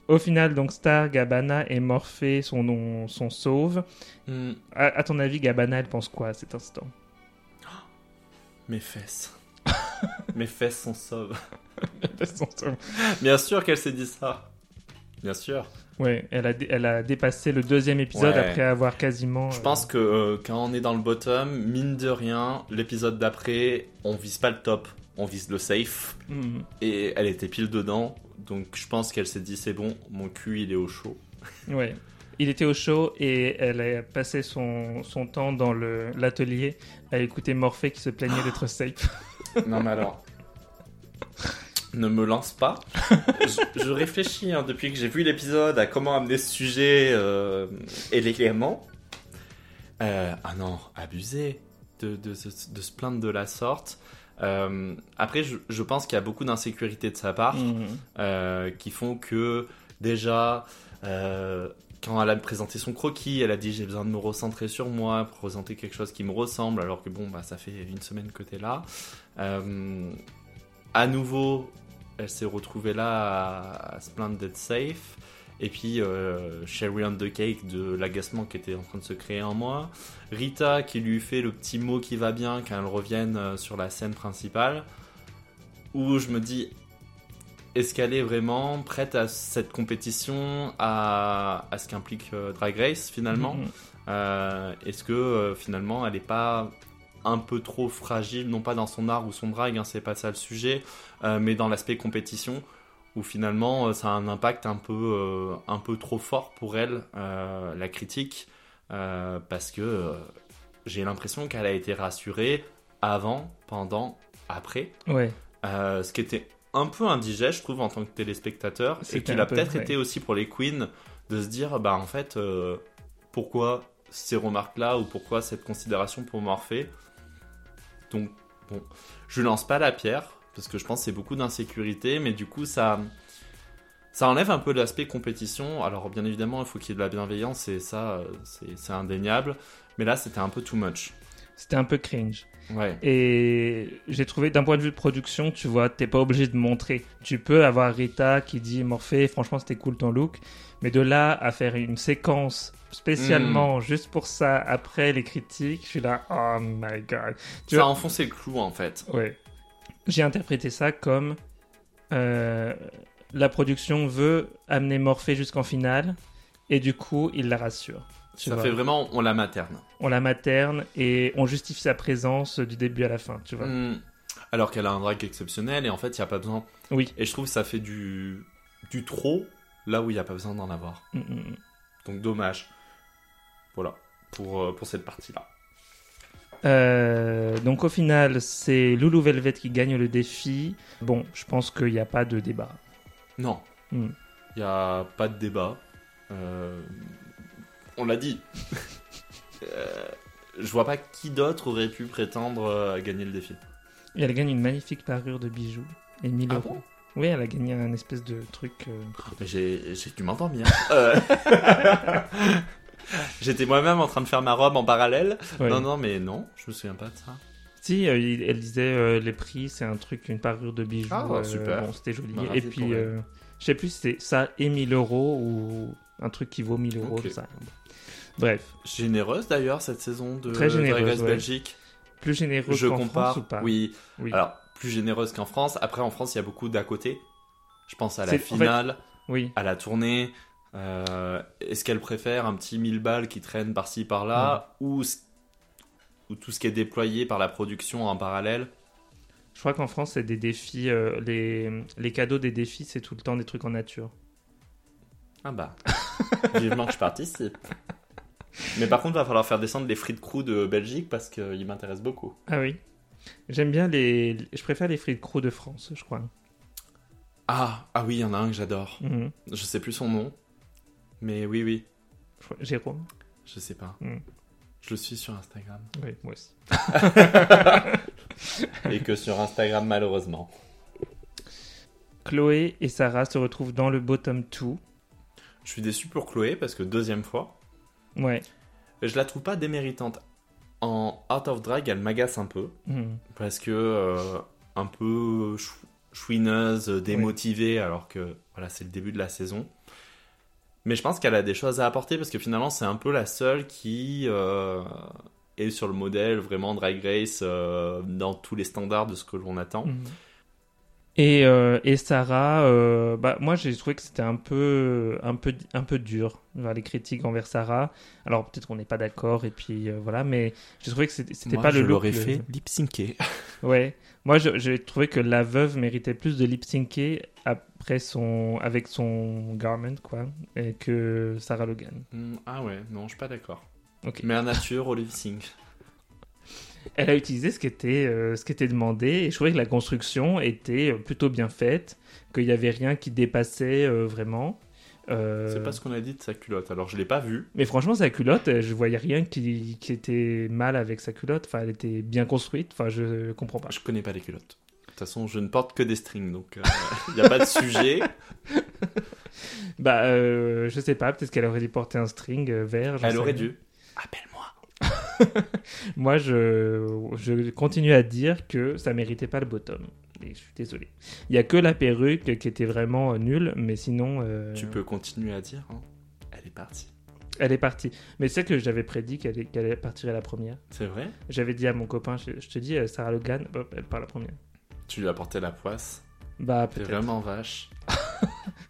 Au final, donc Star, Gabana et Morphée sont, sont sauves. hmm, À, à ton avis, Gabana, elle pense quoi à cet instant? Mes fesses. mes fesses sont sauves. Bien sûr qu'elle s'est dit ça. Bien sûr. Ouais, elle a, elle a dépassé le deuxième épisode Ouais. après avoir quasiment. Je euh, pense que euh, quand on est dans le bottom, mine de rien, l'épisode d'après, on vise pas le top, on vise le safe. hmm. Et elle était pile dedans. Donc je pense qu'elle s'est dit c'est bon, mon cul il est au chaud. Ouais. Il était au show et elle a passé son, son temps dans l'atelier à écouter Morphée qui se plaignait d'être safe. Non mais alors. Ne me lance pas. je, je réfléchis hein, depuis que j'ai vu l'épisode à comment amener ce sujet euh, élégamment. Euh, ah non, abusé de, de, se- de se plaindre de la sorte. Euh, après, je, je pense qu'il y a beaucoup d'insécurité de sa part euh, qui font que déjà, quand elle a présenté son croquis, elle a dit j'ai besoin de me recentrer sur moi, présenter quelque chose qui me ressemble, alors que bon, bah, ça fait une semaine que t'es là. Euh, à nouveau, elle s'est retrouvée là à, à se plaindre d'être safe. Et puis, euh, Sherry on the Cake de l'agacement qui était en train de se créer en moi. Rita qui lui fait le petit mot qui va bien quand elle revienne euh, sur la scène principale. Où je me dis, est-ce qu'elle est vraiment prête à cette compétition, à, à ce qu'implique euh, Drag Race finalement? Mhm. Euh, Est-ce que euh, finalement elle n'est pas un peu trop fragile, non pas dans son art ou son drag, hein, c'est pas ça le sujet, euh, mais dans l'aspect compétition, où finalement euh, ça a un impact un peu, euh, un peu trop fort pour elle, la critique, parce que j'ai l'impression qu'elle a été rassurée avant, pendant, après, Ouais. ce qui était un peu indigeste, je trouve, en tant que téléspectateur, et qu'il a peu, peut-être ouais. été aussi pour les queens de se dire, bah en fait, euh, pourquoi ces remarques-là ou pourquoi cette considération pour Morphée Donc, bon, je lance pas la pierre, parce que je pense que c'est beaucoup d'insécurité, mais du coup, ça. Ça enlève un peu l'aspect compétition. Alors, bien évidemment, il faut qu'il y ait de la bienveillance, et ça, c'est c'est indéniable. Mais là, c'était un peu too much. C'était un peu cringe. Ouais. Et j'ai trouvé d'un point de vue de production, tu vois, t'es pas obligé de montrer. Tu peux avoir Rita qui dit Morphée, franchement c'était cool ton look, mais de là à faire une séquence Hmm. spécialement juste pour ça après les critiques, je suis là, oh my god. Tu Ça a enfoncé le clou, en fait. Ouais. J'ai interprété ça comme euh, la production veut amener Morphée jusqu'en finale et du coup il la rassure. Tu Ça vois. fait vraiment, on la materne. On la materne et on justifie sa présence du début à la fin, tu vois. Hmm. Alors qu'elle a un drag exceptionnel et en fait, il n'y a pas besoin. Oui. Et je trouve que ça fait du, du trop là où il n'y a pas besoin d'en avoir. Mm, mm, mm. Donc dommage. Voilà, pour, euh, pour cette partie-là. Euh, donc au final, c'est Loulou Velvet qui gagne le défi. Bon, je pense qu'il n'y a pas de débat. Non, il Hmm. n'y a pas de débat. Euh, on l'a dit. Euh, je vois pas qui d'autre aurait pu prétendre à gagner le défi. Et elle gagne une magnifique parure de bijoux et 1000 Ah euros. bon? Oui, elle a gagné un espèce de truc. Mais j'ai dû m'entendre bien. J'étais moi-même en train de faire ma robe en parallèle. ouais. Non, non, mais non, je me souviens pas de ça. Si, euh, il- elle disait euh, les prix, c'est un truc, une parure de bijoux. Ah, euh, super. Bon, c'était joli. Bah, et puis, elle. euh, je sais plus si c'était ça et 1000 euros ou un truc qui vaut 1000 euros. Ok. ça. Bref, Généreuse d'ailleurs cette saison de Très généreuse, Drag Race ouais. Belgique. plus généreux Je qu'en compare. France ou pas Oui. Oui. Alors plus généreuse qu'en France. Après en France il y a beaucoup d'à côté. Je pense à la C'est- en fait- finale, Oui. à la tournée. Euh, Est-ce qu'elle préfère un petit 1000 balles qui traîne par-ci par-là ou, s- ou tout ce qui est déployé par la production en parallèle? Je crois qu'en France, c'est des défis. euh, les, les cadeaux des défis, c'est tout le temps des trucs en nature. Ah bah. Vivement que je participe. Mais par contre, va falloir faire descendre les frites crew de Belgique parce qu'ils m'intéressent beaucoup. Ah oui. J'aime bien les. Je préfère les frites crew de France, je crois. Ah, ah oui, il y en a un que j'adore. Mhm. Je sais plus son nom. Mais oui, oui. Jérôme Je sais pas. Mm. Je le suis sur Instagram. Oui, moi aussi. Et que sur Instagram, malheureusement. Chloé et Sarah se retrouvent dans le bottom 2. Je suis déçu pour Chloé parce que deuxième fois, Ouais. je la trouve pas déméritante. En Out of Drag, elle m'agace un peu. Mhm. Parce que euh, un peu chou- chouineuse, démotivée, alors que voilà, c'est le début de la saison. Mais je pense qu'elle a des choses à apporter parce que finalement, c'est un peu la seule qui euh, est sur le modèle vraiment Drag Race euh, dans tous les standards de ce que l'on attend. Mhm. Et, euh, et Sarah, euh, bah, moi j'ai trouvé que c'était un peu, un, peu, un peu dur, Enfin, les critiques envers Sarah. Alors peut-être qu'on n'est pas d'accord, et puis euh, voilà, mais j'ai trouvé que c'était pas le je look. l'aurais le- fait lip syncer. Ouais, moi j'ai trouvé que la veuve méritait plus de lip syncer après son, avec son garment, quoi, et que Sarah Logan. Hmm, ah ouais, non, je suis pas d'accord. Ok. Mais un nature au lip sync. Elle a utilisé ce qui était, euh, ce qui était demandé, et je trouvais que la construction était euh, plutôt bien faite, qu'il n'y avait rien qui dépassait euh, vraiment. Euh, C'est pas ce qu'on a dit de sa culotte. Alors je l'ai pas vu. Mais franchement, sa culotte, euh, je voyais rien qui, qui était mal avec sa culotte. Enfin, elle était bien construite. Enfin, je comprends pas. Je connais pas les culottes. De toute façon, je ne porte que des strings, donc il n'y a pas de sujet. Bah, je sais pas. Peut-être qu'elle aurait dû porter un string vert. Elle sais aurait rien. dû. Appelle-moi. Moi, je, je continue à dire que ça méritait pas le bottom. Et je suis désolé. Il y a que la perruque qui était vraiment euh, nulle, mais sinon. euh, Tu peux continuer à dire. hein. Elle est partie. Elle est partie. Mais c'est que j'avais prédit qu'elle partirait la première. C'est vrai? J'avais dit à mon copain, je, je te dis, euh, Sarah Logan, elle part la première. Tu lui as porté la poisse. Bah, peut-être. vraiment vache.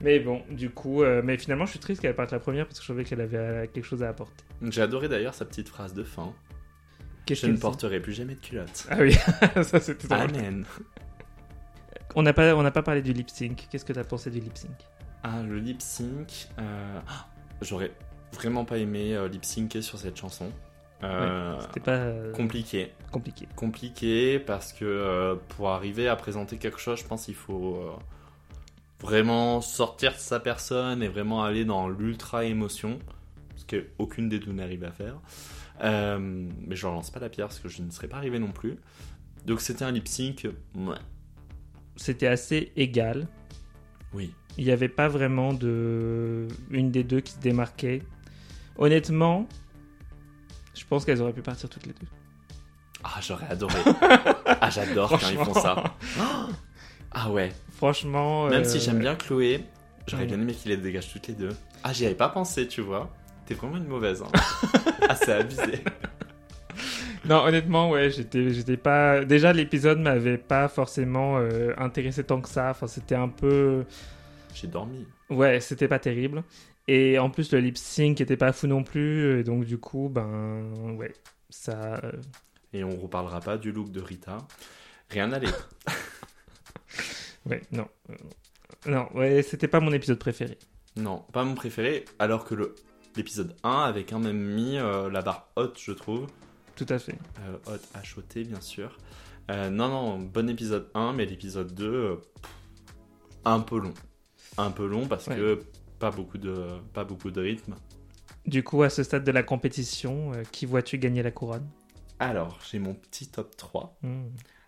Mais bon, du coup, euh, mais finalement, je suis triste qu'elle parte la première parce que je trouvais qu'elle avait euh, quelque chose à apporter. J'ai adoré d'ailleurs sa petite phrase de fin. Qu'est-ce Je ne dit porterai plus jamais de culotte. Ah oui, ça c'était drôle. Amen. On n'a pas, on n'a pas parlé du lip sync. Qu'est-ce que t'as pensé du lip sync? Ah, le lip sync. euh, ah, J'aurais vraiment pas aimé euh, lip syncer sur cette chanson. Euh, C'était pas euh, compliqué. compliqué. Compliqué parce que euh, pour arriver à présenter quelque chose, je pense qu'il faut euh, vraiment sortir de sa personne et vraiment aller dans l'ultra émotion. Ce qu'aucune des deux n'arrive à faire. Euh, mais je ne lance pas la pierre parce que je ne serais pas arrivé non plus. Donc c'était un lip sync. Ouais. C'était assez égal. Oui. Il n'y avait pas vraiment de une des deux qui se démarquait. Honnêtement, je pense qu'elles auraient pu partir toutes les deux. Ah, j'aurais adoré. ah, j'adore quand ils font ça. Ah ouais. Franchement. Même euh, si j'aime bien Chloé, j'aurais bien aimé qu'il les dégage toutes les deux. Ah, j'y avais pas pensé, tu vois. T'es vraiment une mauvaise. Hein. ah, c'est abusé. Non, honnêtement, ouais, j'étais, j'étais pas. Déjà, l'épisode m'avait pas forcément euh, intéressé tant que ça. Enfin, c'était un peu. J'ai dormi. Ouais, c'était pas terrible. Et en plus, le lip sync était pas fou non plus. Et donc, du coup, ben, ouais, ça. euh, Et on reparlera pas du look de Rita. Rien à dire. Ouais, non. Euh, Non, ouais, c'était pas mon épisode préféré. Non, pas mon préféré. Alors que le l'épisode 1 avait quand même mis euh, la barre haute, je trouve. Tout à fait. Euh, haute H-O-T, bien sûr. Euh, non, non, bon épisode 1, mais l'épisode 2, euh, pff, un peu long. Un peu long parce Ouais. que pas beaucoup, de, pas beaucoup de rythme. Du coup, à ce stade de la compétition, qui vois-tu gagner la couronne? Alors, j'ai mon petit top 3. Hmm.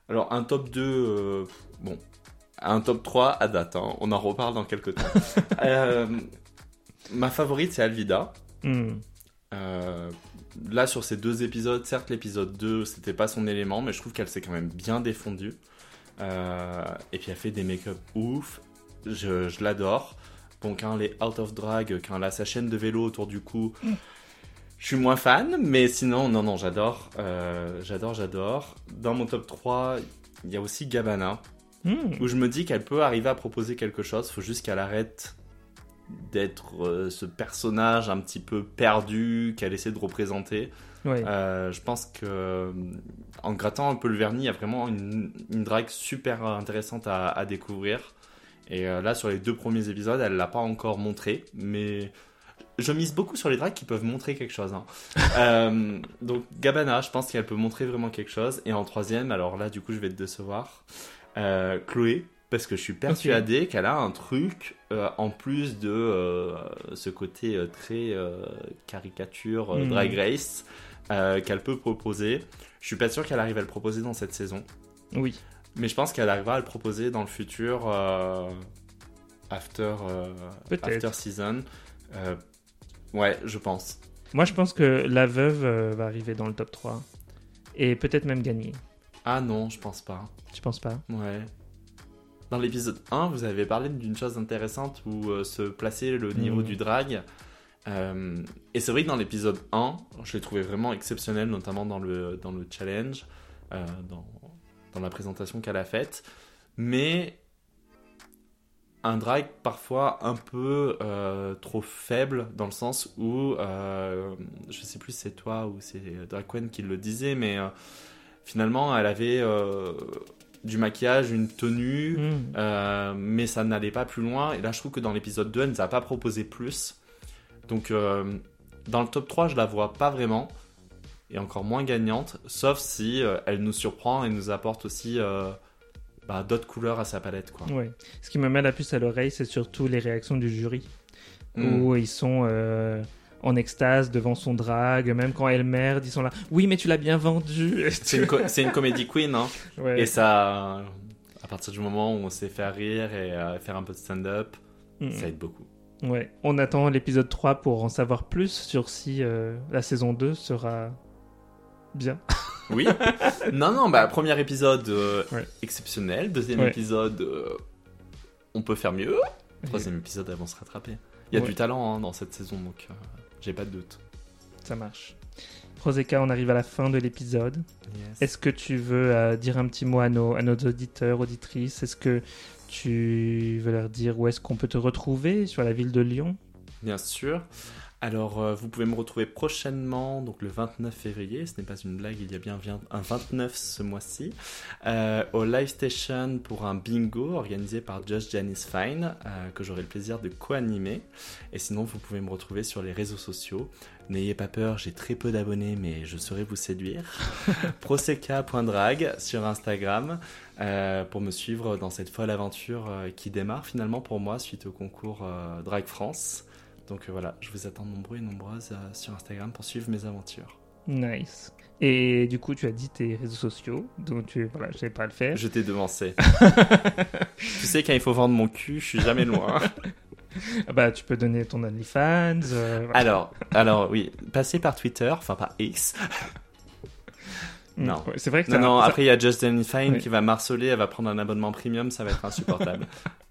Alors, un top 2, euh, bon, un top 3 à date, hein, on en reparle dans quelques temps. Euh, ma favorite, c'est Alvida. Hmm. Euh, là, sur ces deux épisodes, certes, l'épisode 2, c'était pas son élément, mais je trouve qu'elle s'est quand même bien défendue. Euh, et puis, elle fait des make-up ouf. Je, je l'adore. Bon, quand elle est out of drag, quand elle a sa chaîne de vélo autour du cou, je suis moins fan, mais sinon, non, non, j'adore. J'adore, j'adore. Dans mon top 3, il y a aussi Gabana, Hmm. où je me dis qu'elle peut arriver à proposer quelque chose, faut juste qu'elle arrête d'être euh, ce personnage un petit peu perdu qu'elle essaie de représenter. Ouais. Euh, je pense que euh, en grattant un peu le vernis, il y a vraiment une, une drague super intéressante à, à découvrir. Et euh, là, sur les deux premiers épisodes, elle l'a pas encore montré, mais je mise beaucoup sur les dragues qui peuvent montrer quelque chose. hein. Euh, donc Gabana, je pense qu'elle peut montrer vraiment quelque chose. Et en troisième, alors là, du coup, je vais te décevoir, euh, Chloé. Parce que je suis persuadé qu'elle a un truc euh, en plus de euh, ce côté très caricature Mhm. Drag Race qu'elle peut proposer. Je suis pas sûr qu'elle arrive à le proposer dans cette saison, Oui. mais je pense qu'elle arrivera à le proposer dans le futur after after season. Ouais, je pense. Moi, je pense que la veuve va arriver dans le top 3. Et peut-être même gagner. Ah non, je pense pas. Tu penses pas? Ouais. Dans l'épisode 1, vous avez parlé d'une chose intéressante où euh, se placer le niveau Mhm. du drag. Euh, et c'est vrai que dans l'épisode 1, je l'ai trouvé vraiment exceptionnel, notamment dans le, dans le challenge, euh, dans, dans la présentation qu'elle a faite. Mais un drag parfois un peu euh, trop faible dans le sens où, je sais plus si c'est toi ou c'est Draquen qui le disait, mais finalement elle avait euh, du maquillage, une tenue, Hmm. euh, mais ça n'allait pas plus loin. Et là, je trouve que dans l'épisode 2, elle nous a pas proposé plus. Donc, euh, dans le top 3, je la vois pas vraiment. Et encore moins gagnante, sauf si elle nous surprend et nous apporte aussi bah, d'autres couleurs à sa palette. Quoi. Ouais. Ce qui me met la puce à l'oreille, c'est surtout les réactions du jury. Mm. Où ils sont en extase devant son drag. Même quand elle merde, ils sont là. Oui, mais tu l'as bien vendu. C'est une, co- une comédie queen, hein. Ouais. et ça, à partir du moment où on sait faire rire et euh, faire un peu de stand-up, Mm. ça aide beaucoup. Ouais. On attend l'épisode 3 pour en savoir plus sur si euh, la saison 2 sera bien. Oui. non, non, bah, premier épisode euh, Ouais. exceptionnel. Deuxième Ouais. épisode, on peut faire mieux. Troisième épisode, elles vont se rattraper. Il y a Ouais. du talent hein, dans cette saison, donc j'ai pas de doute. Ça marche. Roseka, on arrive à la fin de l'épisode. Est-ce que tu veux euh, dire un petit mot à nos, à nos auditeurs, auditrices? Est-ce que tu veux leur dire où est-ce qu'on peut te retrouver sur la ville de Lyon? Bien sûr. Alors, euh, vous pouvez me retrouver prochainement, donc le 29 février, ce n'est pas une blague, il y a bien un 29 ce mois-ci, euh, au Live Station pour un bingo organisé par Just Janice Fine, euh, que j'aurai le plaisir de co-animer. Et sinon, vous pouvez me retrouver sur les réseaux sociaux. N'ayez pas peur, j'ai très peu d'abonnés, mais je saurai vous séduire. Proseca.drag sur Instagram pour me suivre dans cette folle aventure qui démarre finalement pour moi suite au concours Drag France. Donc euh, voilà, je vous attends nombreux et nombreuses euh, sur Instagram pour suivre mes aventures. Nice. Et du coup, tu as dit tes réseaux sociaux, donc tu, voilà, je sais pas le faire. Je t'ai devancé. tu sais, quand il faut vendre mon cul, je suis jamais loin. Ah bah, tu peux donner ton OnlyFans. Euh, alors, alors oui, passer par Twitter, enfin par X. Non, c'est vrai que non, non. Après, il y a Justin Fine qui va marceler, elle va prendre un abonnement premium, ça va être insupportable.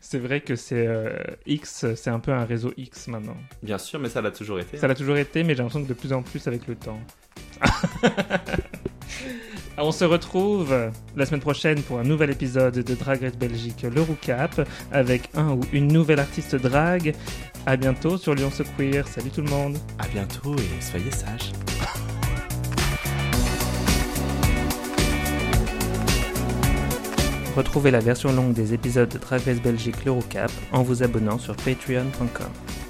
c'est vrai que c'est euh, X, c'est un peu un réseau X maintenant. Bien sûr, mais ça l'a toujours été. Ça l'a toujours été, mais j'ai l'impression que de plus en plus avec le temps. On se retrouve la semaine prochaine pour un nouvel épisode de Drag Race Belgique, le Roucap, avec un ou une nouvelle artiste drag. À bientôt sur Lyon So Queer. Salut tout le monde. À bientôt et soyez sages. Retrouvez la version longue des épisodes de Drag Race Belgique l'Eurocap en vous abonnant sur patreon.com.